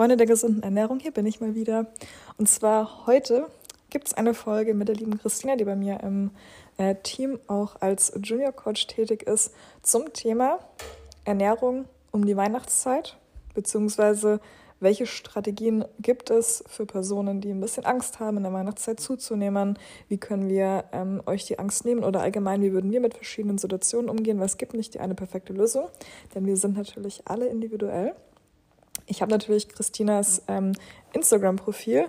Freunde der gesunden Ernährung, hier bin ich mal wieder. Und zwar heute gibt es eine Folge mit der lieben Christina, die bei mir im äh, Team auch als Junior Coach tätig ist, zum Thema Ernährung um die Weihnachtszeit, beziehungsweise welche Strategien gibt es für Personen, die ein bisschen Angst haben, in der Weihnachtszeit zuzunehmen? Wie können wir ähm, euch die Angst nehmen oder allgemein, wie würden wir mit verschiedenen Situationen umgehen? Weil es gibt nicht die eine perfekte Lösung, denn wir sind natürlich alle individuell. Ich habe natürlich Christinas ähm, Instagram-Profil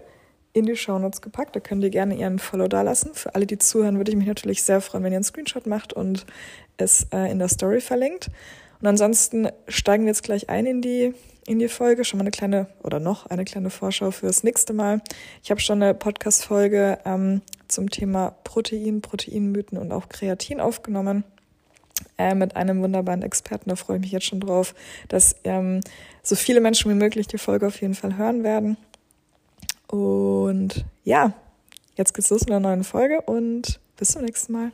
in die Shownotes gepackt. Da könnt ihr gerne ihren Follow da lassen. Für alle, die zuhören, würde ich mich natürlich sehr freuen, wenn ihr einen Screenshot macht und es äh, in der Story verlinkt. Und ansonsten steigen wir jetzt gleich ein in die, in die Folge. Schon mal eine kleine oder noch eine kleine Vorschau fürs nächste Mal. Ich habe schon eine Podcast-Folge ähm, zum Thema Protein, Proteinmythen und auch Kreatin aufgenommen äh, mit einem wunderbaren Experten. Da freue ich mich jetzt schon drauf, dass ähm, so viele Menschen wie möglich die Folge auf jeden Fall hören werden. Und ja, jetzt geht's los mit einer neuen Folge und bis zum nächsten Mal.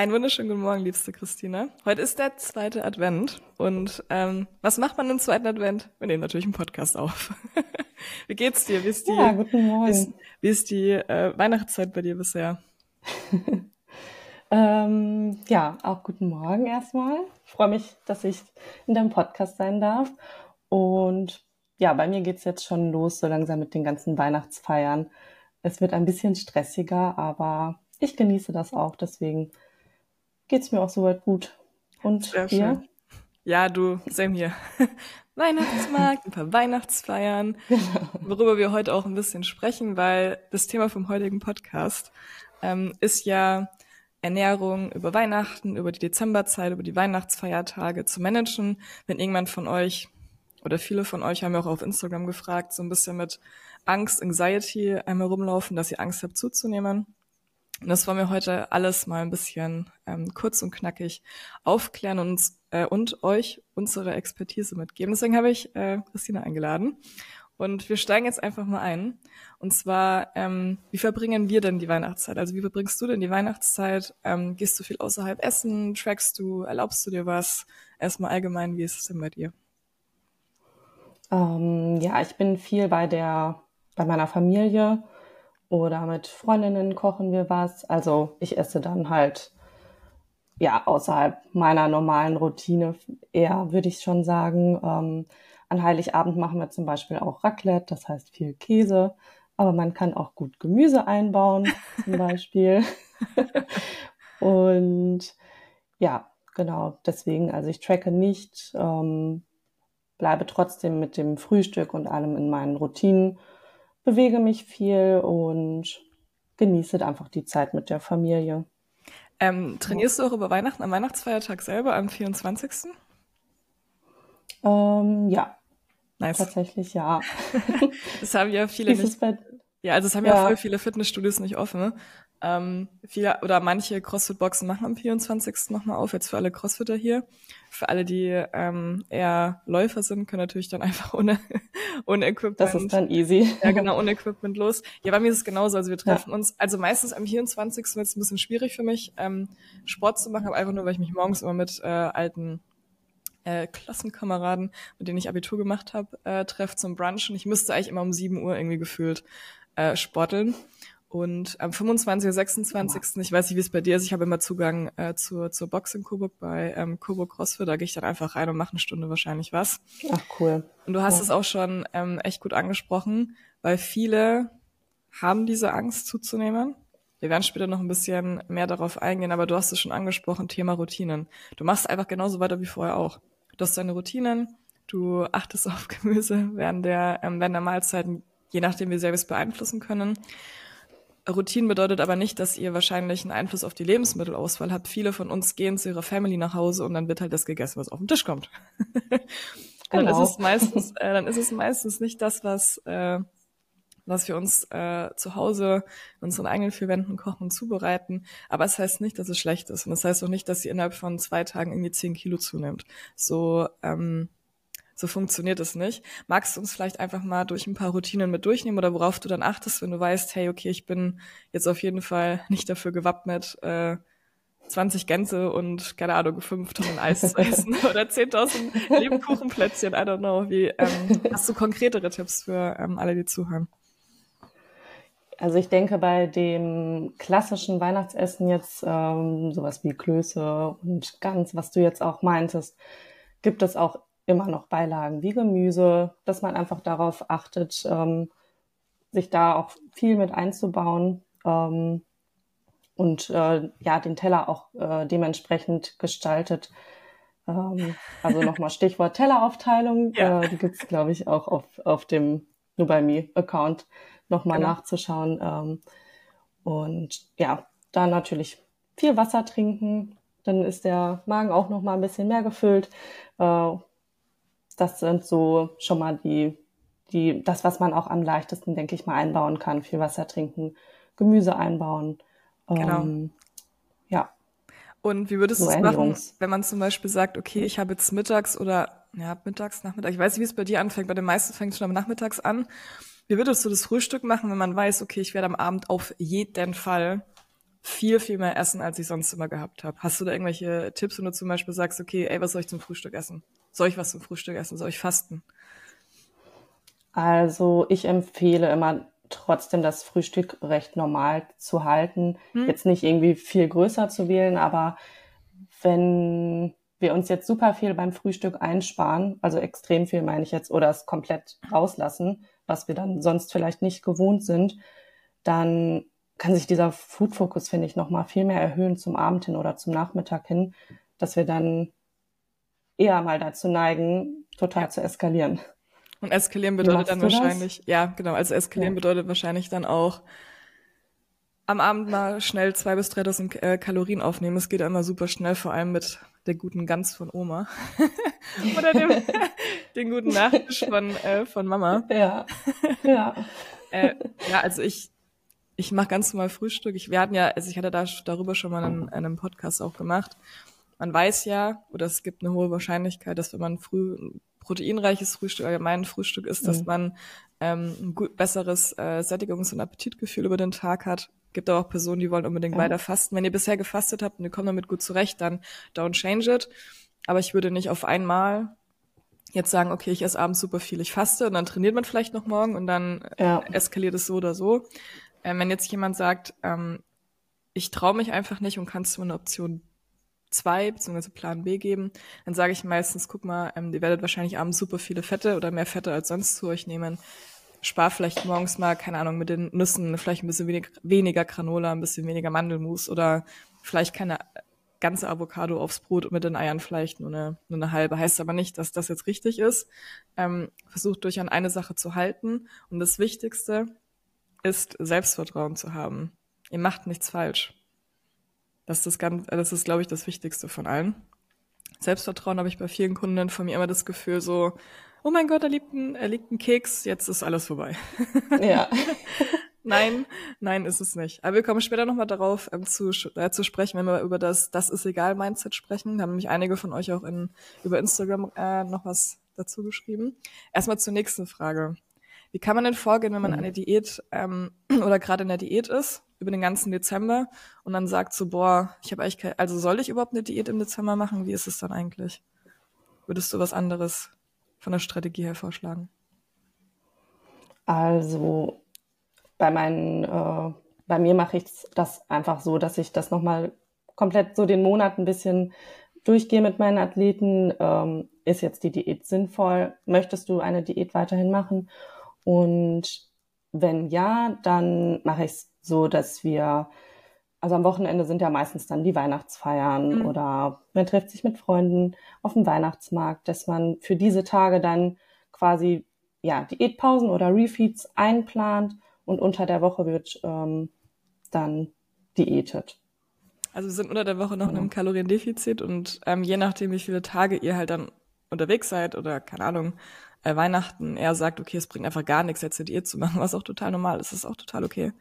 Einen wunderschönen guten Morgen, liebste Christina. Heute ist der zweite Advent. Und ähm, was macht man im zweiten Advent? Wir nehmen natürlich einen Podcast auf. wie geht's dir? Wie ist die, ja, guten Morgen. Wie ist, wie ist die äh, Weihnachtszeit bei dir bisher? ähm, ja, auch guten Morgen erstmal. Ich freue mich, dass ich in deinem Podcast sein darf. Und ja, bei mir geht's jetzt schon los, so langsam mit den ganzen Weihnachtsfeiern. Es wird ein bisschen stressiger, aber ich genieße das auch. Deswegen geht's mir auch soweit gut. Und Sehr dir? Ja, du, same hier. Weihnachtsmarkt, ein paar Weihnachtsfeiern, worüber wir heute auch ein bisschen sprechen, weil das Thema vom heutigen Podcast ähm, ist ja Ernährung über Weihnachten, über die Dezemberzeit, über die Weihnachtsfeiertage zu managen. Wenn irgendwann von euch oder viele von euch haben ja auch auf Instagram gefragt, so ein bisschen mit Angst, Anxiety einmal rumlaufen, dass ihr Angst habt zuzunehmen. Und das wollen wir heute alles mal ein bisschen ähm, kurz und knackig aufklären und, uns, äh, und euch unsere Expertise mitgeben. Deswegen habe ich äh, Christina eingeladen. Und wir steigen jetzt einfach mal ein. Und zwar, ähm, wie verbringen wir denn die Weihnachtszeit? Also wie verbringst du denn die Weihnachtszeit? Ähm, gehst du viel außerhalb essen? Trackst du? Erlaubst du dir was? Erstmal allgemein, wie ist es denn bei dir? Ähm, ja, ich bin viel bei der, bei meiner Familie oder mit Freundinnen kochen wir was. Also ich esse dann halt ja außerhalb meiner normalen Routine eher, würde ich schon sagen. Ähm, an Heiligabend machen wir zum Beispiel auch Raclette, das heißt viel Käse, aber man kann auch gut Gemüse einbauen zum Beispiel. Und ja, genau, deswegen, also ich tracke nicht, ähm, bleibe trotzdem mit dem Frühstück und allem in meinen Routinen bewege mich viel und genieße einfach die Zeit mit der Familie. Ähm, trainierst du auch über Weihnachten am Weihnachtsfeiertag selber am 24.? Ähm, ja. Nice. Tatsächlich ja. das haben ja viele nicht. Ja, also es haben ja. ja voll viele Fitnessstudios nicht offen. Ähm, viele oder manche CrossFit-Boxen machen am 24. nochmal auf, jetzt für alle Crossfitter hier. Für alle, die ähm, eher Läufer sind, können natürlich dann einfach ohne, ohne Equipment. Das ist dann easy. Ja, genau, ohne Equipment los. Ja, bei mir ist es genauso. Also wir treffen ja. uns, also meistens am 24. wird es ein bisschen schwierig für mich, ähm, Sport zu machen, aber einfach nur, weil ich mich morgens immer mit äh, alten äh, Klassenkameraden, mit denen ich Abitur gemacht habe, äh, treffe zum Brunchen. Ich müsste eigentlich immer um 7 Uhr irgendwie gefühlt äh, sporteln. Und am 25. oder 26. ich weiß nicht, wie es bei dir ist, ich habe immer Zugang äh, zur, zur Box in Coburg bei ähm, Coburg CrossFit, da gehe ich dann einfach rein und mache eine Stunde wahrscheinlich was. Ach cool. Und du hast ja. es auch schon ähm, echt gut angesprochen, weil viele haben diese Angst zuzunehmen. Wir werden später noch ein bisschen mehr darauf eingehen, aber du hast es schon angesprochen, Thema Routinen. Du machst einfach genauso weiter wie vorher auch. Du hast deine Routinen, du achtest auf Gemüse während der, ähm, während der Mahlzeiten, je nachdem, wie sehr wir es beeinflussen können. Routine bedeutet aber nicht, dass ihr wahrscheinlich einen Einfluss auf die Lebensmittelauswahl habt. Viele von uns gehen zu ihrer Family nach Hause und dann wird halt das gegessen, was auf den Tisch kommt. genau. dann ist es meistens, äh, dann ist es meistens nicht das, was, äh, was wir uns äh, zu Hause in unseren eigenen vier Wänden kochen und zubereiten. Aber es heißt nicht, dass es schlecht ist. Und es das heißt auch nicht, dass ihr innerhalb von zwei Tagen irgendwie zehn Kilo zunimmt. So, ähm, so funktioniert es nicht. Magst du uns vielleicht einfach mal durch ein paar Routinen mit durchnehmen oder worauf du dann achtest, wenn du weißt, hey, okay, ich bin jetzt auf jeden Fall nicht dafür gewappnet, äh, 20 Gänse und, keine Ahnung, 5 Tonnen Eis zu essen oder 10.000 Lebkuchenplätzchen, I don't know. Wie, ähm, hast du konkretere Tipps für ähm, alle, die zuhören? Also ich denke, bei dem klassischen Weihnachtsessen jetzt ähm, sowas wie Klöße und Gans, was du jetzt auch meintest, gibt es auch immer noch Beilagen wie Gemüse, dass man einfach darauf achtet, ähm, sich da auch viel mit einzubauen. Ähm, und äh, ja, den Teller auch äh, dementsprechend gestaltet. Ähm, also nochmal Stichwort Telleraufteilung. Ja. Äh, die gibt's glaube ich, auch auf, auf dem Nur bei Me Account nochmal genau. nachzuschauen. Ähm, und ja, da natürlich viel Wasser trinken. Dann ist der Magen auch nochmal ein bisschen mehr gefüllt. Das sind so schon mal die, die, das, was man auch am leichtesten, denke ich mal, einbauen kann. Viel Wasser trinken, Gemüse einbauen Genau. Ähm, ja. Und wie würdest du es machen, wenn man zum Beispiel sagt, okay, ich habe jetzt mittags oder ja, mittags, nachmittags, ich weiß nicht, wie es bei dir anfängt, bei den meisten fängt es schon am Nachmittags an. Wie würdest du das Frühstück machen, wenn man weiß, okay, ich werde am Abend auf jeden Fall viel, viel mehr essen, als ich sonst immer gehabt habe? Hast du da irgendwelche Tipps, wenn du zum Beispiel sagst, okay, ey, was soll ich zum Frühstück essen? Soll ich was zum Frühstück essen? Soll ich fasten? Also ich empfehle immer trotzdem das Frühstück recht normal zu halten. Hm. Jetzt nicht irgendwie viel größer zu wählen, aber wenn wir uns jetzt super viel beim Frühstück einsparen, also extrem viel meine ich jetzt, oder es komplett rauslassen, was wir dann sonst vielleicht nicht gewohnt sind, dann kann sich dieser Food-Fokus, finde ich, nochmal viel mehr erhöhen zum Abend hin oder zum Nachmittag hin, dass wir dann eher mal dazu neigen, total ja. zu eskalieren. Und eskalieren bedeutet dann wahrscheinlich, das? ja, genau, also eskalieren ja. bedeutet wahrscheinlich dann auch am Abend mal schnell zwei bis 3000 äh, Kalorien aufnehmen. Es geht immer super schnell, vor allem mit der guten Gans von Oma. Oder dem, den guten Nachtisch von, äh, von Mama. Ja. Ja. äh, ja, also ich, ich mache ganz normal Frühstück. Ich, wir hatten ja, also ich hatte da darüber schon mal einen, einen Podcast auch gemacht. Man weiß ja, oder es gibt eine hohe Wahrscheinlichkeit, dass wenn man früh proteinreiches Frühstück, allgemein Frühstück ist, dass mhm. man ähm, ein gut, besseres äh, Sättigungs- und Appetitgefühl über den Tag hat. Gibt aber auch Personen, die wollen unbedingt ja. weiter fasten. Wenn ihr bisher gefastet habt und ihr kommt damit gut zurecht, dann don't change it. Aber ich würde nicht auf einmal jetzt sagen, okay, ich esse abends super viel, ich faste und dann trainiert man vielleicht noch morgen und dann ja. eskaliert es so oder so. Ähm, wenn jetzt jemand sagt, ähm, ich traue mich einfach nicht und kannst du eine Option 2 bzw. Plan B geben, dann sage ich meistens, guck mal, ähm, ihr werdet wahrscheinlich abends super viele Fette oder mehr Fette als sonst zu euch nehmen. Spar vielleicht morgens mal, keine Ahnung, mit den Nüssen vielleicht ein bisschen wenig, weniger Granola, ein bisschen weniger Mandelmus oder vielleicht keine ganze Avocado aufs Brot und mit den Eiern vielleicht nur eine, nur eine halbe. Heißt aber nicht, dass das jetzt richtig ist. Ähm, versucht euch an eine Sache zu halten. Und das Wichtigste ist, Selbstvertrauen zu haben. Ihr macht nichts falsch. Das ist, das, ganz, das ist, glaube ich, das Wichtigste von allen. Selbstvertrauen habe ich bei vielen Kunden von mir immer das Gefühl so, oh mein Gott, da liegt ein, er liegt ein Keks, jetzt ist alles vorbei. Ja. nein, nein, ist es nicht. Aber wir kommen später nochmal darauf ähm, zu, äh, zu sprechen, wenn wir über das Das ist egal Mindset sprechen. Da haben nämlich einige von euch auch in, über Instagram äh, noch was dazu geschrieben. Erstmal zur nächsten Frage. Wie kann man denn vorgehen, wenn man mhm. eine Diät ähm, oder gerade in der Diät ist über den ganzen Dezember und dann sagt so, boah, ich habe eigentlich keine, also soll ich überhaupt eine Diät im Dezember machen? Wie ist es dann eigentlich? Würdest du was anderes von der Strategie her vorschlagen? Also bei meinen, äh, bei mir mache ich das einfach so, dass ich das nochmal komplett so den Monat ein bisschen durchgehe mit meinen Athleten. Ähm, ist jetzt die Diät sinnvoll? Möchtest du eine Diät weiterhin machen? Und wenn ja, dann mache ich es so, dass wir, also am Wochenende sind ja meistens dann die Weihnachtsfeiern mhm. oder man trifft sich mit Freunden auf dem Weihnachtsmarkt, dass man für diese Tage dann quasi ja Diätpausen oder Refeeds einplant und unter der Woche wird ähm, dann diätet. Also wir sind unter der Woche noch in einem Kaloriendefizit und ähm, je nachdem, wie viele Tage ihr halt dann unterwegs seid oder keine Ahnung, äh, Weihnachten eher sagt, okay, es bringt einfach gar nichts, jetzt Diät zu machen, was auch total normal ist, ist auch total okay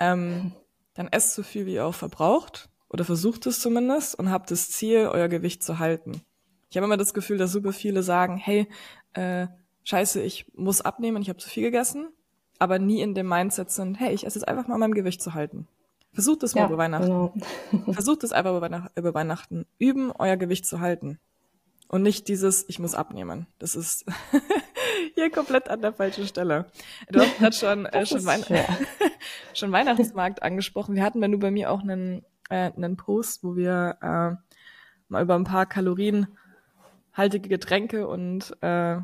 ähm, dann esst so viel, wie ihr auch verbraucht oder versucht es zumindest und habt das Ziel, euer Gewicht zu halten. Ich habe immer das Gefühl, dass super viele sagen, hey, äh, scheiße, ich muss abnehmen, ich habe zu viel gegessen, aber nie in dem Mindset sind, hey, ich esse jetzt einfach mal mein Gewicht zu halten. Versucht es mal ja, über Weihnachten. Genau. Versucht es einfach über, über Weihnachten. Üben, euer Gewicht zu halten. Und nicht dieses, ich muss abnehmen. Das ist hier komplett an der falschen Stelle. Du hast gerade schon, äh, schon, Wein schon Weihnachtsmarkt angesprochen. Wir hatten, wenn du bei mir auch einen, äh, einen Post, wo wir äh, mal über ein paar kalorienhaltige Getränke und äh,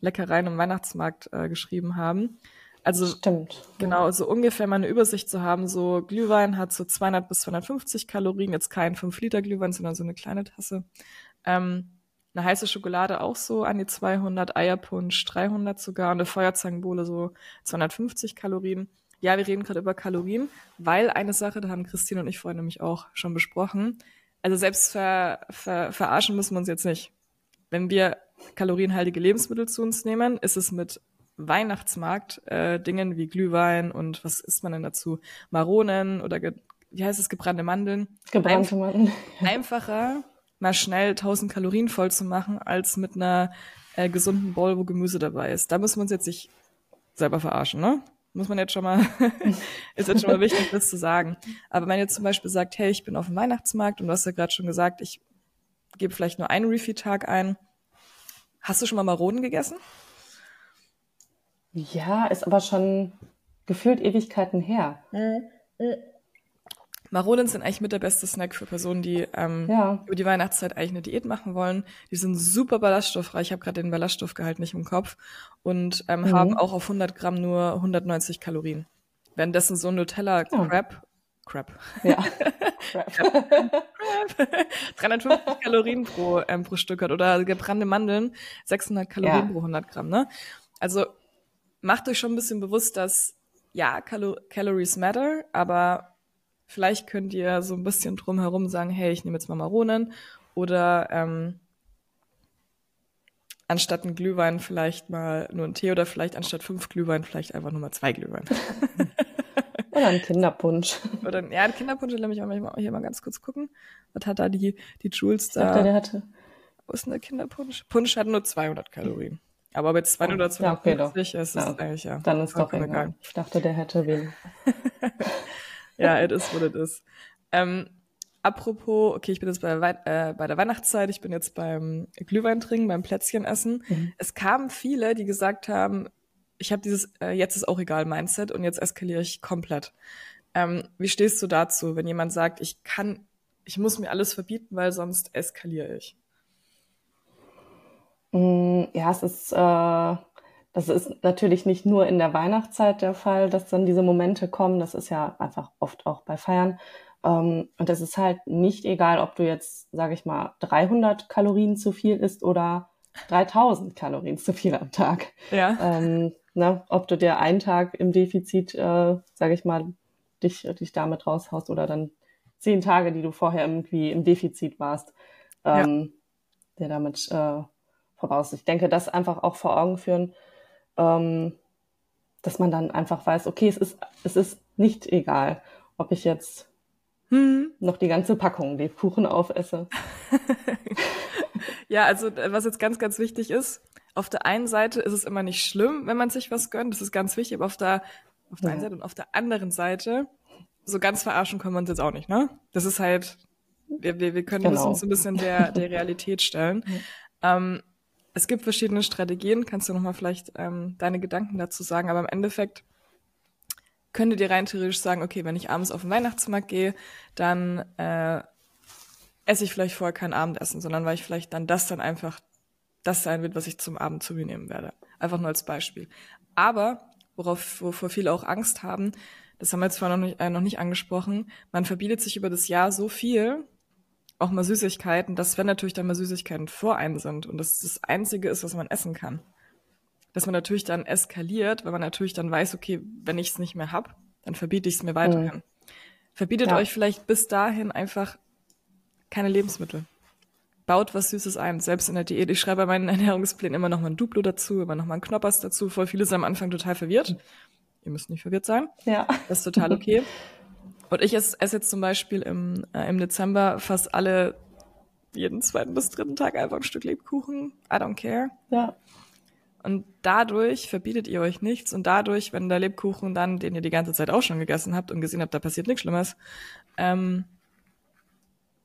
Leckereien im Weihnachtsmarkt äh, geschrieben haben. Also Stimmt. genau, so ungefähr mal eine Übersicht zu haben. So Glühwein hat so 200 bis 250 Kalorien, jetzt kein 5 Liter Glühwein, sondern so eine kleine Tasse. Ähm, eine heiße Schokolade auch so an die 200, Eierpunsch 300 sogar und eine Feuerzangenbowle so 250 Kalorien. Ja, wir reden gerade über Kalorien, weil eine Sache, da haben Christine und ich vorhin nämlich auch schon besprochen. Also selbst ver, ver, verarschen müssen wir uns jetzt nicht. Wenn wir kalorienhaltige Lebensmittel zu uns nehmen, ist es mit Weihnachtsmarkt äh, Dingen wie Glühwein und was isst man denn dazu? Maronen oder wie heißt es, gebrannte Mandeln? Gebrannte Mandeln. Einfacher, mal schnell 1000 Kalorien voll zu machen, als mit einer äh, gesunden Bowl, wo Gemüse dabei ist. Da müssen wir uns jetzt nicht selber verarschen, ne? Muss man jetzt schon mal, ist jetzt schon mal wichtig, das zu sagen. Aber wenn ihr zum Beispiel sagt, hey, ich bin auf dem Weihnachtsmarkt und du hast ja gerade schon gesagt, ich gebe vielleicht nur einen Refeed-Tag ein. Hast du schon mal Maronen gegessen? Ja, ist aber schon gefühlt Ewigkeiten her. Mhm. Maronen sind eigentlich mit der beste Snack für Personen, die ähm, ja. über die Weihnachtszeit eigentlich eine Diät machen wollen. Die sind super ballaststoffreich. Ich habe gerade den Ballaststoffgehalt nicht im Kopf und ähm, mhm. haben auch auf 100 Gramm nur 190 Kalorien. Währenddessen so ein Nutella Crab, Crab, ja. Crab. Crab. 350 Kalorien pro ähm, pro Stück hat oder gebrannte Mandeln 600 Kalorien ja. pro 100 Gramm. Ne? Also macht euch schon ein bisschen bewusst, dass ja, Calo Calories matter, aber vielleicht könnt ihr so ein bisschen drumherum sagen, hey, ich nehme jetzt mal Maronen oder ähm, anstatt ein Glühwein vielleicht mal nur ein Tee oder vielleicht anstatt fünf Glühwein vielleicht einfach nur mal zwei Glühwein. oder ein Kinderpunsch. Oder ja, ein Kinderpunsch, lass mich mal hier mal ganz kurz gucken. Was hat da die, die Jules da? dachte, der hatte. Wo ist denn der Kinderpunsch? Punsch hat nur 200 Kalorien. Aber mit 200 oder 250 ja, okay, ist es ja, eigentlich ja. Dann ist doch egal. egal. Ich dachte, der hätte wen. ja, it is what it is. Ähm, apropos, okay, ich bin jetzt bei, äh, bei der Weihnachtszeit, ich bin jetzt beim Glühwein trinken, beim Plätzchen essen. Mhm. Es kamen viele, die gesagt haben, ich habe dieses äh, jetzt ist auch egal Mindset und jetzt eskaliere ich komplett. Ähm, wie stehst du dazu, wenn jemand sagt, ich kann, ich muss mir alles verbieten, weil sonst eskaliere ich? Mm, ja, es ist, äh, das ist natürlich nicht nur in der Weihnachtszeit der Fall, dass dann diese Momente kommen. Das ist ja einfach oft auch bei Feiern. Ähm, und es ist halt nicht egal, ob du jetzt, sage ich mal, 300 Kalorien zu viel isst oder 3000 Kalorien zu viel am Tag. Ja. Ähm, ne, ob du dir einen Tag im Defizit, äh, sage ich mal, dich, dich damit raushaust oder dann zehn Tage, die du vorher irgendwie im Defizit warst, ähm, ja. der damit äh, voraus. Ich denke, das einfach auch vor Augen führen, ähm, dass man dann einfach weiß, okay, es ist, es ist nicht egal, ob ich jetzt hm. noch die ganze Packung Lebkuchen aufesse. ja, also äh, was jetzt ganz, ganz wichtig ist, auf der einen Seite ist es immer nicht schlimm, wenn man sich was gönnt, das ist ganz wichtig, aber auf der, auf der ja. einen Seite und auf der anderen Seite, so ganz verarschen können wir uns jetzt auch nicht, ne? Das ist halt, wir, wir, wir können genau. uns ein bisschen der, der Realität stellen. ähm, es gibt verschiedene Strategien. Kannst du nochmal vielleicht ähm, deine Gedanken dazu sagen? Aber im Endeffekt könntet ihr rein theoretisch sagen, okay, wenn ich abends auf den Weihnachtsmarkt gehe, dann äh, esse ich vielleicht vorher kein Abendessen, sondern weil ich vielleicht dann das dann einfach das sein wird, was ich zum Abend zu mir nehmen werde. Einfach nur als Beispiel. Aber, worauf, wovor viele auch Angst haben, das haben wir jetzt vorher noch nicht, äh, noch nicht angesprochen, man verbietet sich über das Jahr so viel, auch mal Süßigkeiten, dass wenn natürlich dann mal Süßigkeiten vor einem sind und das das Einzige ist, was man essen kann, dass man natürlich dann eskaliert, weil man natürlich dann weiß, okay, wenn ich es nicht mehr hab, dann verbiete ich es mir weiterhin. Mhm. Verbietet ja. euch vielleicht bis dahin einfach keine Lebensmittel. Baut was Süßes ein, selbst in der Diät. Ich schreibe bei meinen Ernährungsplänen immer noch mal ein Duplo dazu, immer noch mal ein Knoppers dazu. Voll viele sind am Anfang total verwirrt. Ihr müsst nicht verwirrt sein. Ja. Das ist total okay. Und ich esse, esse jetzt zum Beispiel im, äh, im Dezember fast alle, jeden zweiten bis dritten Tag einfach ein Stück Lebkuchen. I don't care. Ja. Und dadurch verbietet ihr euch nichts und dadurch, wenn der Lebkuchen dann, den ihr die ganze Zeit auch schon gegessen habt und gesehen habt, da passiert nichts Schlimmes, ähm,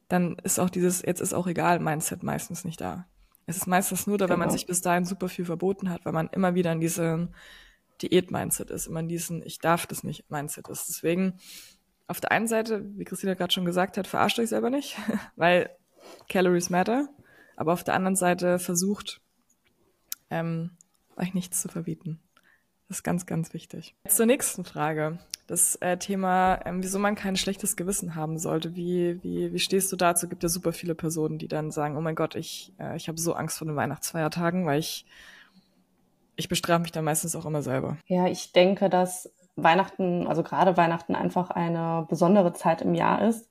dann ist auch dieses, jetzt ist auch egal, Mindset meistens nicht da. Es ist meistens nur da, genau. wenn man genau. sich bis dahin super viel verboten hat, weil man immer wieder in diesem Diät-Mindset ist, immer in diesem Ich darf das nicht Mindset ist. Deswegen, auf der einen Seite, wie Christina gerade schon gesagt hat, verarscht euch selber nicht, weil Calories matter, aber auf der anderen Seite versucht, ähm, euch nichts zu verbieten. Das ist ganz, ganz wichtig. Jetzt zur nächsten Frage. Das äh, Thema, ähm, wieso man kein schlechtes Gewissen haben sollte. Wie, wie, wie stehst du dazu? Gibt ja super viele Personen, die dann sagen, oh mein Gott, ich, äh, ich habe so Angst vor den Weihnachtsfeiertagen, weil ich, ich bestrafe mich dann meistens auch immer selber. Ja, ich denke, dass Weihnachten, also gerade Weihnachten einfach eine besondere Zeit im Jahr ist,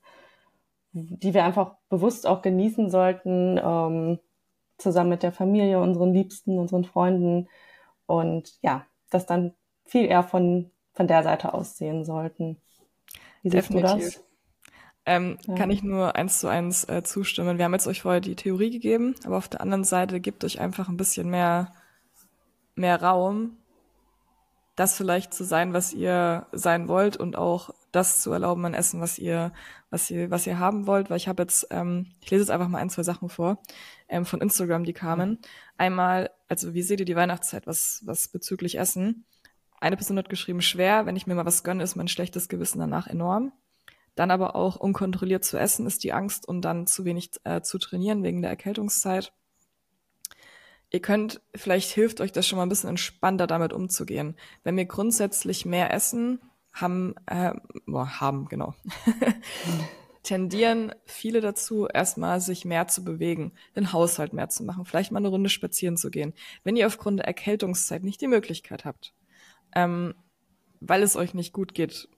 die wir einfach bewusst auch genießen sollten, ähm, zusammen mit der Familie, unseren Liebsten, unseren Freunden und ja, das dann viel eher von, von der Seite aussehen sollten. Wie siehst Definitiv. du das? Ähm, ja. Kann ich nur eins zu eins äh, zustimmen. Wir haben jetzt euch vorher die Theorie gegeben, aber auf der anderen Seite gibt euch einfach ein bisschen mehr, mehr Raum, das vielleicht zu sein, was ihr sein wollt und auch das zu erlauben an Essen, was ihr, was ihr, was ihr haben wollt. Weil ich habe jetzt, ähm, ich lese jetzt einfach mal ein, zwei Sachen vor ähm, von Instagram, die kamen. Einmal, also wie seht ihr die Weihnachtszeit, was, was bezüglich Essen? Eine Person hat geschrieben, schwer, wenn ich mir mal was gönne, ist mein schlechtes Gewissen danach enorm. Dann aber auch unkontrolliert zu essen ist die Angst und dann zu wenig äh, zu trainieren wegen der Erkältungszeit. Ihr könnt, vielleicht hilft euch das schon mal ein bisschen entspannter damit umzugehen. Wenn wir grundsätzlich mehr essen, haben, äh, boah, haben, genau. tendieren viele dazu, erstmal sich mehr zu bewegen, den Haushalt mehr zu machen, vielleicht mal eine Runde spazieren zu gehen. Wenn ihr aufgrund der Erkältungszeit nicht die Möglichkeit habt, ähm, weil es euch nicht gut geht,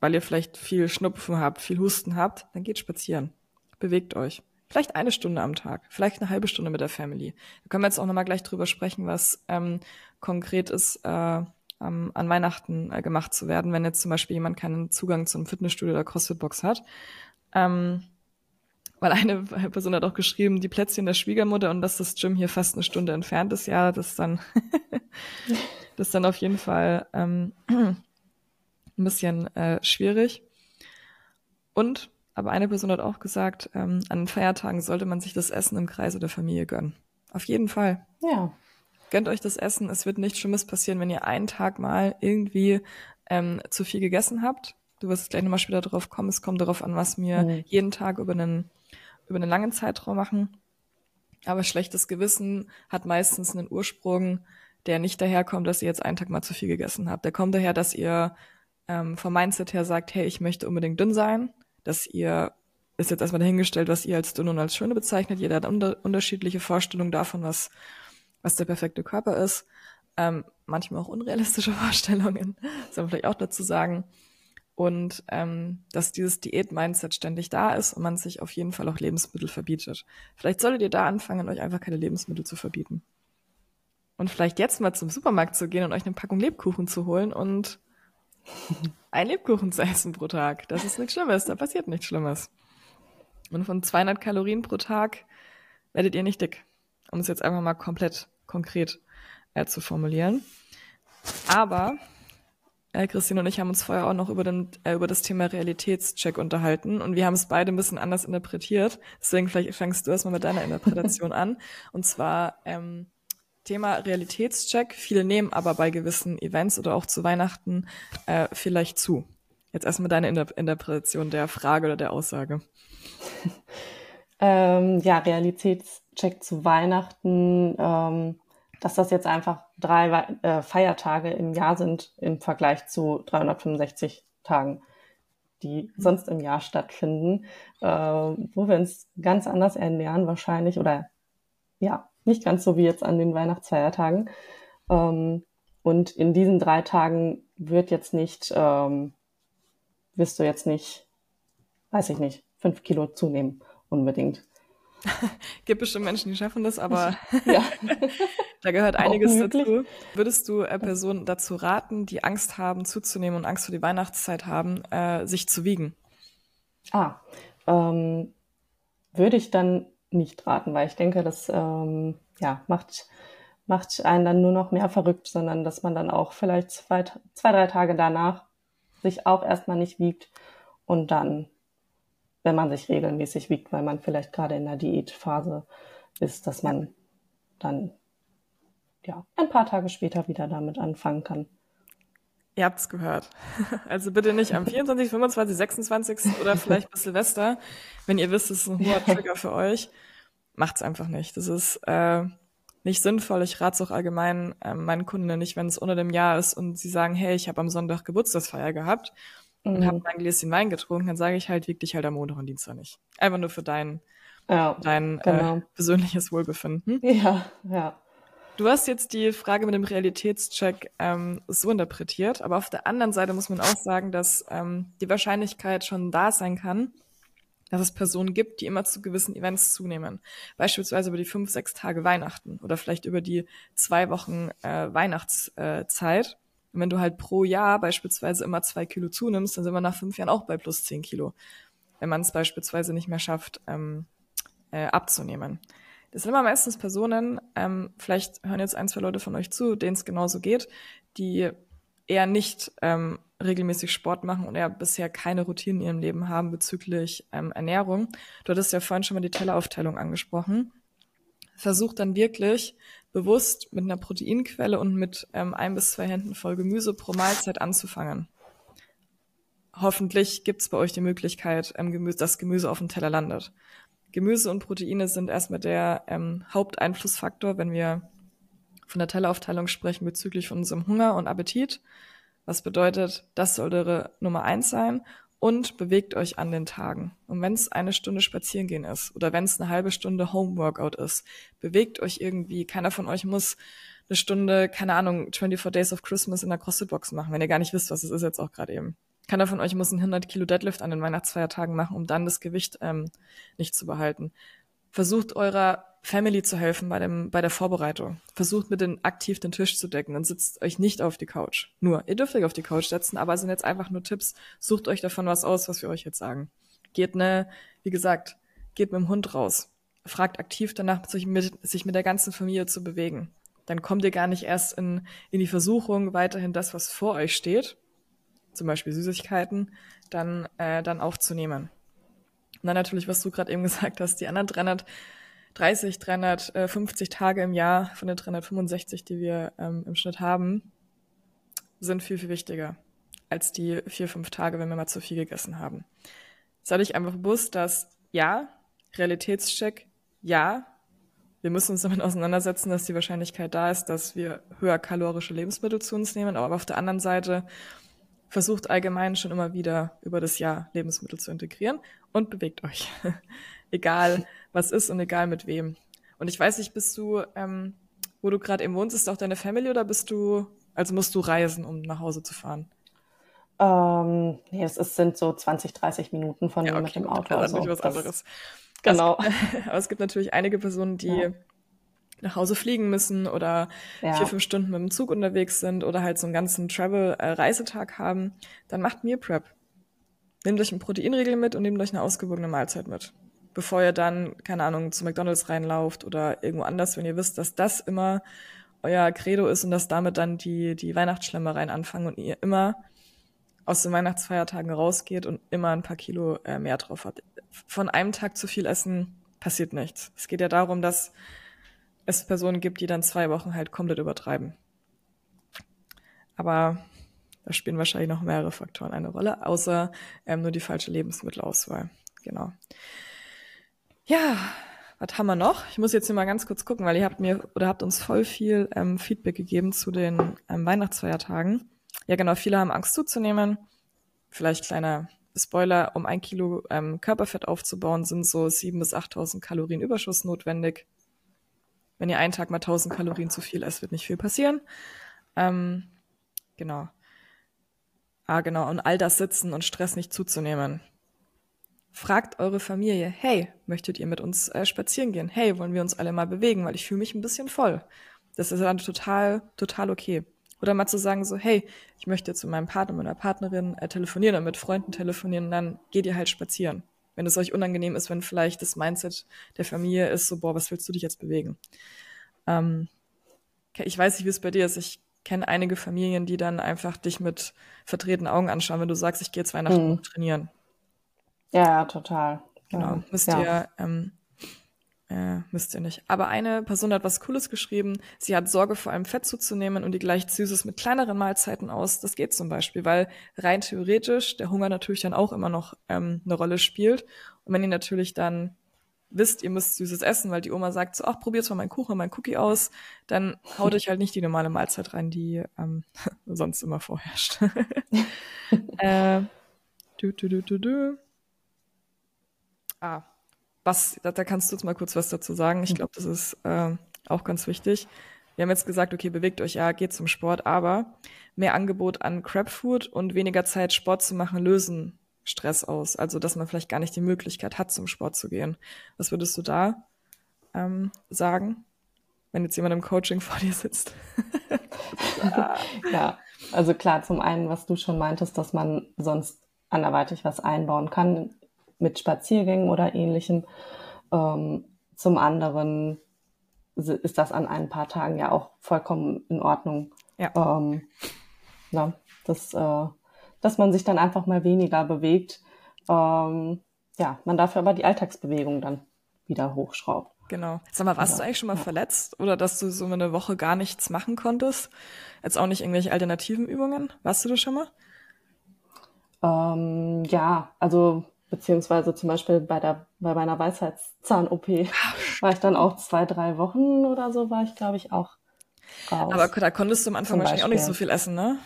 weil ihr vielleicht viel Schnupfen habt, viel Husten habt, dann geht spazieren. Bewegt euch. Vielleicht eine Stunde am Tag, vielleicht eine halbe Stunde mit der Family. Da können wir jetzt auch nochmal gleich drüber sprechen, was ähm, konkret ist, äh, ähm, an Weihnachten äh, gemacht zu werden, wenn jetzt zum Beispiel jemand keinen Zugang zum Fitnessstudio oder CrossFit-Box hat. Ähm, weil eine Person hat auch geschrieben, die Plätzchen der Schwiegermutter und dass das Gym hier fast eine Stunde entfernt ist, ja, das ist dann, das ist dann auf jeden Fall ähm, ein bisschen äh, schwierig. Und, aber eine Person hat auch gesagt, ähm, an Feiertagen sollte man sich das Essen im Kreise der Familie gönnen. Auf jeden Fall. Ja. Gönnt euch das Essen. Es wird nichts Schlimmes passieren, wenn ihr einen Tag mal irgendwie ähm, zu viel gegessen habt. Du wirst gleich nochmal später drauf kommen. Es kommt darauf an, was wir mhm. jeden Tag über einen, über einen langen Zeitraum machen. Aber schlechtes Gewissen hat meistens einen Ursprung, der nicht daherkommt, dass ihr jetzt einen Tag mal zu viel gegessen habt. Der kommt daher, dass ihr ähm, vom Mindset her sagt, hey, ich möchte unbedingt dünn sein, dass ihr ist jetzt erstmal dahingestellt, was ihr als dünn und als schöne bezeichnet. Jeder hat unter unterschiedliche Vorstellungen davon, was, was der perfekte Körper ist. Ähm, manchmal auch unrealistische Vorstellungen, soll man vielleicht auch dazu sagen und ähm, dass dieses Diät-Mindset ständig da ist und man sich auf jeden Fall auch Lebensmittel verbietet. Vielleicht solltet ihr da anfangen, euch einfach keine Lebensmittel zu verbieten. Und vielleicht jetzt mal zum Supermarkt zu gehen und euch eine Packung Lebkuchen zu holen und ein Lebkuchen zu essen pro Tag. Das ist nichts Schlimmes, da passiert nichts Schlimmes. Und von 200 Kalorien pro Tag werdet ihr nicht dick. Um es jetzt einfach mal komplett konkret äh, zu formulieren. Aber äh, Christine und ich haben uns vorher auch noch über, den, äh, über das Thema Realitätscheck unterhalten und wir haben es beide ein bisschen anders interpretiert. Deswegen vielleicht fängst du erstmal mit deiner Interpretation an. Und zwar ähm, Thema Realitätscheck. Viele nehmen aber bei gewissen Events oder auch zu Weihnachten äh, vielleicht zu. Jetzt erstmal deine Inter Interpretation der Frage oder der Aussage. ähm, ja, Realitätscheck zu Weihnachten. Ähm dass das jetzt einfach drei äh, Feiertage im Jahr sind im Vergleich zu 365 Tagen, die mhm. sonst im Jahr stattfinden, äh, wo wir uns ganz anders ernähren wahrscheinlich oder ja, nicht ganz so wie jetzt an den Weihnachtsfeiertagen. Ähm, und in diesen drei Tagen wird jetzt nicht, ähm, wirst du jetzt nicht, weiß ich nicht, fünf Kilo zunehmen unbedingt. Gibt bestimmt Menschen, die schaffen das, aber ja. da gehört einiges dazu. Würdest du äh, Personen dazu raten, die Angst haben, zuzunehmen und Angst vor die Weihnachtszeit haben, äh, sich zu wiegen? Ah, ähm, würde ich dann nicht raten, weil ich denke, das ähm, ja, macht macht einen dann nur noch mehr verrückt, sondern dass man dann auch vielleicht zwei, zwei drei Tage danach sich auch erstmal nicht wiegt und dann, wenn man sich regelmäßig wiegt, weil man vielleicht gerade in der Diätphase ist, dass man dann ja ein paar Tage später wieder damit anfangen kann. Ihr habt's gehört. Also bitte nicht am 24., 25., 26. oder vielleicht bis Silvester, wenn ihr wisst, es ist ein hoher Trigger für euch. Macht's einfach nicht. Das ist äh, nicht sinnvoll. Ich rate es auch allgemein äh, meinen Kunden nicht, wenn es unter dem Jahr ist und sie sagen, hey, ich habe am Sonntag Geburtstagsfeier gehabt mhm. und habe mein Gläschen Wein getrunken, dann sage ich halt, wieg dich halt am Montag und Dienstag nicht. Einfach nur für dein, ja, dein genau. äh, persönliches Wohlbefinden. Ja, ja. Du hast jetzt die Frage mit dem Realitätscheck ähm, so interpretiert, aber auf der anderen Seite muss man auch sagen, dass ähm, die Wahrscheinlichkeit schon da sein kann, dass es Personen gibt, die immer zu gewissen Events zunehmen. Beispielsweise über die fünf, sechs Tage Weihnachten oder vielleicht über die zwei Wochen äh, Weihnachtszeit. Und wenn du halt pro Jahr beispielsweise immer zwei Kilo zunimmst, dann sind wir nach fünf Jahren auch bei plus zehn Kilo. Wenn man es beispielsweise nicht mehr schafft, ähm, äh, abzunehmen. Das sind immer meistens Personen, ähm, vielleicht hören jetzt ein, zwei Leute von euch zu, denen es genauso geht, die eher nicht ähm, regelmäßig Sport machen und eher bisher keine Routinen in ihrem Leben haben bezüglich ähm, Ernährung. Du hattest ja vorhin schon mal die Telleraufteilung angesprochen. Versucht dann wirklich bewusst mit einer Proteinquelle und mit ähm, ein bis zwei Händen voll Gemüse pro Mahlzeit anzufangen. Hoffentlich gibt's bei euch die Möglichkeit, ähm, Gemüse, dass Gemüse auf dem Teller landet. Gemüse und Proteine sind erstmal der ähm, Haupteinflussfaktor, wenn wir von der Telleraufteilung sprechen bezüglich von unserem Hunger und Appetit. Was bedeutet, das soll eure Nummer eins sein und bewegt euch an den Tagen. Und wenn es eine Stunde spazieren gehen ist oder wenn es eine halbe Stunde Homeworkout ist, bewegt euch irgendwie. Keiner von euch muss eine Stunde, keine Ahnung, 24 Days of Christmas in der CrossFit-Box machen, wenn ihr gar nicht wisst, was es ist jetzt auch gerade eben. Keiner von euch muss einen 100 Kilo Deadlift an den Weihnachtsfeiertagen machen, um dann das Gewicht ähm, nicht zu behalten. Versucht eurer Family zu helfen bei, dem, bei der Vorbereitung. Versucht mit den aktiv den Tisch zu decken und sitzt euch nicht auf die Couch. Nur, ihr dürft euch auf die Couch setzen, aber es sind jetzt einfach nur Tipps. Sucht euch davon was aus, was wir euch jetzt sagen. Geht ne, wie gesagt, geht mit dem Hund raus. Fragt aktiv danach, sich mit, sich mit der ganzen Familie zu bewegen. Dann kommt ihr gar nicht erst in, in die Versuchung, weiterhin das, was vor euch steht, zum Beispiel Süßigkeiten, dann, äh, dann aufzunehmen. Und dann natürlich, was du gerade eben gesagt hast, die anderen 330, 350 Tage im Jahr von den 365, die wir ähm, im Schnitt haben, sind viel, viel wichtiger als die vier, fünf Tage, wenn wir mal zu viel gegessen haben. Sei dich einfach bewusst, dass ja, Realitätscheck, ja, wir müssen uns damit auseinandersetzen, dass die Wahrscheinlichkeit da ist, dass wir höher kalorische Lebensmittel zu uns nehmen, aber auf der anderen Seite versucht allgemein schon immer wieder über das Jahr Lebensmittel zu integrieren und bewegt euch. egal was ist und egal mit wem. Und ich weiß nicht, bist du, ähm, wo du gerade eben wohnst, ist auch deine Family oder bist du, also musst du reisen, um nach Hause zu fahren? Ähm, nee, es ist, sind so 20, 30 Minuten von ja, okay, mit dem Auto. Also, was anderes. Genau. aber es gibt natürlich einige Personen, die ja nach Hause fliegen müssen oder ja. vier, fünf Stunden mit dem Zug unterwegs sind oder halt so einen ganzen Travel-Reisetag haben, dann macht Meal Prep. Nehmt euch einen Proteinriegel mit und nehmt euch eine ausgewogene Mahlzeit mit. Bevor ihr dann, keine Ahnung, zu McDonalds reinlauft oder irgendwo anders, wenn ihr wisst, dass das immer euer Credo ist und dass damit dann die, die Weihnachtsschlemmereien anfangen und ihr immer aus den Weihnachtsfeiertagen rausgeht und immer ein paar Kilo äh, mehr drauf habt. Von einem Tag zu viel essen passiert nichts. Es geht ja darum, dass es Personen gibt, die dann zwei Wochen halt komplett übertreiben. Aber da spielen wahrscheinlich noch mehrere Faktoren eine Rolle, außer ähm, nur die falsche Lebensmittelauswahl. Genau. Ja, was haben wir noch? Ich muss jetzt hier mal ganz kurz gucken, weil ihr habt mir oder habt uns voll viel ähm, Feedback gegeben zu den ähm, Weihnachtsfeiertagen. Ja, genau, viele haben Angst zuzunehmen. Vielleicht kleiner Spoiler, um ein Kilo ähm, Körperfett aufzubauen, sind so sieben bis 8.000 Kalorien Überschuss notwendig wenn ihr einen Tag mal 1000 Kalorien zu viel esst, wird nicht viel passieren. Ähm, genau. Ah, genau. Und all das Sitzen und Stress nicht zuzunehmen. Fragt eure Familie, hey, möchtet ihr mit uns äh, spazieren gehen? Hey, wollen wir uns alle mal bewegen, weil ich fühle mich ein bisschen voll. Das ist dann total, total okay. Oder mal zu sagen so, hey, ich möchte zu meinem Partner, meiner Partnerin äh, telefonieren und mit Freunden telefonieren, dann geht ihr halt spazieren wenn es euch unangenehm ist, wenn vielleicht das Mindset der Familie ist, so, boah, was willst du dich jetzt bewegen? Ähm, ich weiß nicht, wie es bei dir ist. Ich kenne einige Familien, die dann einfach dich mit verdrehten Augen anschauen, wenn du sagst, ich gehe zwei Nachten mhm. trainieren. Ja, total. Genau, müsst ja. ihr ähm, äh, müsst ihr nicht. Aber eine Person hat was Cooles geschrieben. Sie hat Sorge vor allem Fett zuzunehmen und die gleicht Süßes mit kleineren Mahlzeiten aus. Das geht zum Beispiel, weil rein theoretisch der Hunger natürlich dann auch immer noch ähm, eine Rolle spielt. Und wenn ihr natürlich dann wisst, ihr müsst Süßes essen, weil die Oma sagt so, ach, probiert mal meinen Kuchen, mein Cookie aus, dann haut euch halt nicht die normale Mahlzeit rein, die ähm, sonst immer vorherrscht. äh, du, du, du, du, du. Ah, was, da, da, kannst du jetzt mal kurz was dazu sagen. Ich glaube, das ist äh, auch ganz wichtig. Wir haben jetzt gesagt, okay, bewegt euch, ja, geht zum Sport, aber mehr Angebot an Crapfood und weniger Zeit, Sport zu machen, lösen Stress aus. Also, dass man vielleicht gar nicht die Möglichkeit hat, zum Sport zu gehen. Was würdest du da ähm, sagen, wenn jetzt jemand im Coaching vor dir sitzt? ja, also klar, zum einen, was du schon meintest, dass man sonst anderweitig was einbauen kann mit Spaziergängen oder ähnlichem. Ähm, zum anderen ist das an ein paar Tagen ja auch vollkommen in Ordnung. Ja. Ähm, na, das, äh, dass man sich dann einfach mal weniger bewegt. Ähm, ja, man dafür aber die Alltagsbewegung dann wieder hochschraubt. Genau. Sag mal, warst ja. du eigentlich schon mal ja. verletzt oder dass du so eine Woche gar nichts machen konntest? Jetzt auch nicht irgendwelche alternativen Übungen? Warst du das schon mal? Ähm, ja, also beziehungsweise zum Beispiel bei der bei meiner Weisheitszahn-OP war ich dann auch zwei, drei Wochen oder so, war ich, glaube ich, auch raus. Aber da konntest du am Anfang wahrscheinlich auch nicht so viel essen, ne?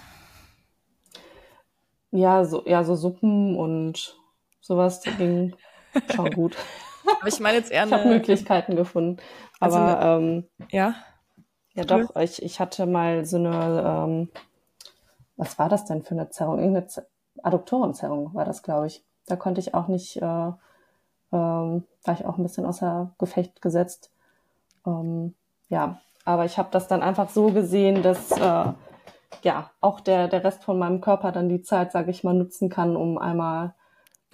Ja, so, ja, so Suppen und sowas ging schon gut. Aber ich meine jetzt eher Ich habe Möglichkeiten gefunden. Also Aber also ähm, ja. Ja, doch, ich, ich hatte mal so eine, ähm, was war das denn für eine Zerrung? Irgendeine Adduktorenzerrung war das, glaube ich. Da konnte ich auch nicht, äh, ähm, war ich auch ein bisschen außer Gefecht gesetzt. Ähm, ja, aber ich habe das dann einfach so gesehen, dass äh, ja auch der, der Rest von meinem Körper dann die Zeit, sage ich mal, nutzen kann, um einmal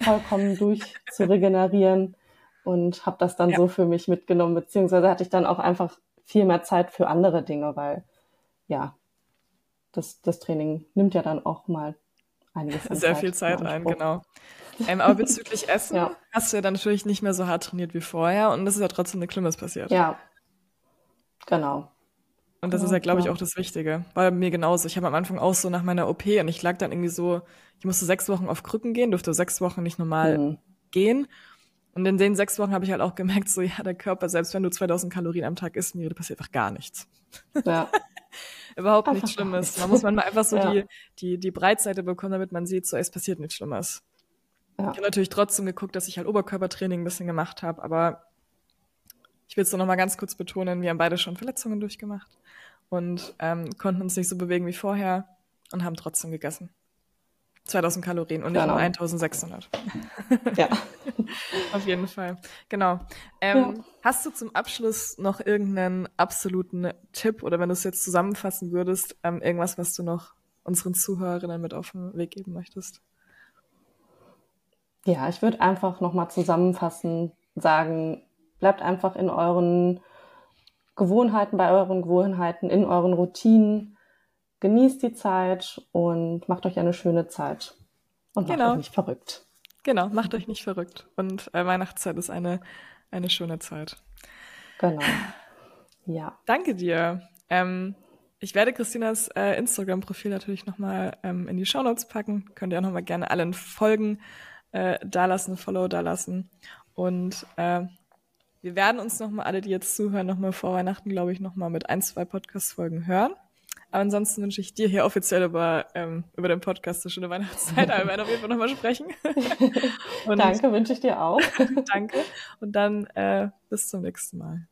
vollkommen durch zu regenerieren und habe das dann ja. so für mich mitgenommen, beziehungsweise hatte ich dann auch einfach viel mehr Zeit für andere Dinge, weil ja, das, das Training nimmt ja dann auch mal einiges Sehr Zeit viel Zeit ein, genau. Ähm, aber bezüglich Essen ja. hast du ja dann natürlich nicht mehr so hart trainiert wie vorher und es ist ja trotzdem nichts Schlimmes passiert. Ja, genau. Und das ja, ist ja, glaube ich, auch das Wichtige. War mir genauso. Ich habe am Anfang auch so nach meiner OP und ich lag dann irgendwie so, ich musste sechs Wochen auf Krücken gehen, durfte sechs Wochen nicht normal mhm. gehen. Und in den sechs Wochen habe ich halt auch gemerkt, so ja, der Körper, selbst wenn du 2000 Kalorien am Tag isst, mir passiert einfach gar nichts. Ja. Überhaupt nichts Schlimmes. Man muss manchmal einfach so ja. die, die, die Breitseite bekommen, damit man sieht, so es passiert nichts Schlimmes. Ja. Ich habe natürlich trotzdem geguckt, dass ich halt Oberkörpertraining ein bisschen gemacht habe, aber ich will es noch mal ganz kurz betonen, wir haben beide schon Verletzungen durchgemacht und ähm, konnten uns nicht so bewegen wie vorher und haben trotzdem gegessen. 2000 Kalorien und nicht genau. nur 1600. Ja. Auf jeden Fall. Genau. Ähm, ja. Hast du zum Abschluss noch irgendeinen absoluten Tipp oder wenn du es jetzt zusammenfassen würdest, ähm, irgendwas, was du noch unseren Zuhörerinnen mit auf den Weg geben möchtest? Ja, ich würde einfach nochmal zusammenfassen, sagen, bleibt einfach in euren Gewohnheiten, bei euren Gewohnheiten, in euren Routinen. Genießt die Zeit und macht euch eine schöne Zeit. Und macht genau. euch nicht verrückt. Genau, macht euch nicht verrückt. Und äh, Weihnachtszeit ist eine, eine schöne Zeit. Genau. Ja. Danke dir. Ähm, ich werde Christinas äh, Instagram-Profil natürlich nochmal ähm, in die Shownotes packen. Könnt ihr auch nochmal gerne allen folgen äh, da lassen, Follow da lassen. Und äh, wir werden uns nochmal, alle, die jetzt zuhören, nochmal vor Weihnachten, glaube ich, nochmal mit ein, zwei Podcast-Folgen hören. Aber ansonsten wünsche ich dir hier offiziell über, ähm, über den Podcast eine schöne Weihnachtszeit. Aber wir werden auf jeden Fall nochmal sprechen. Und danke, wünsche ich dir auch. danke. Und dann äh, bis zum nächsten Mal.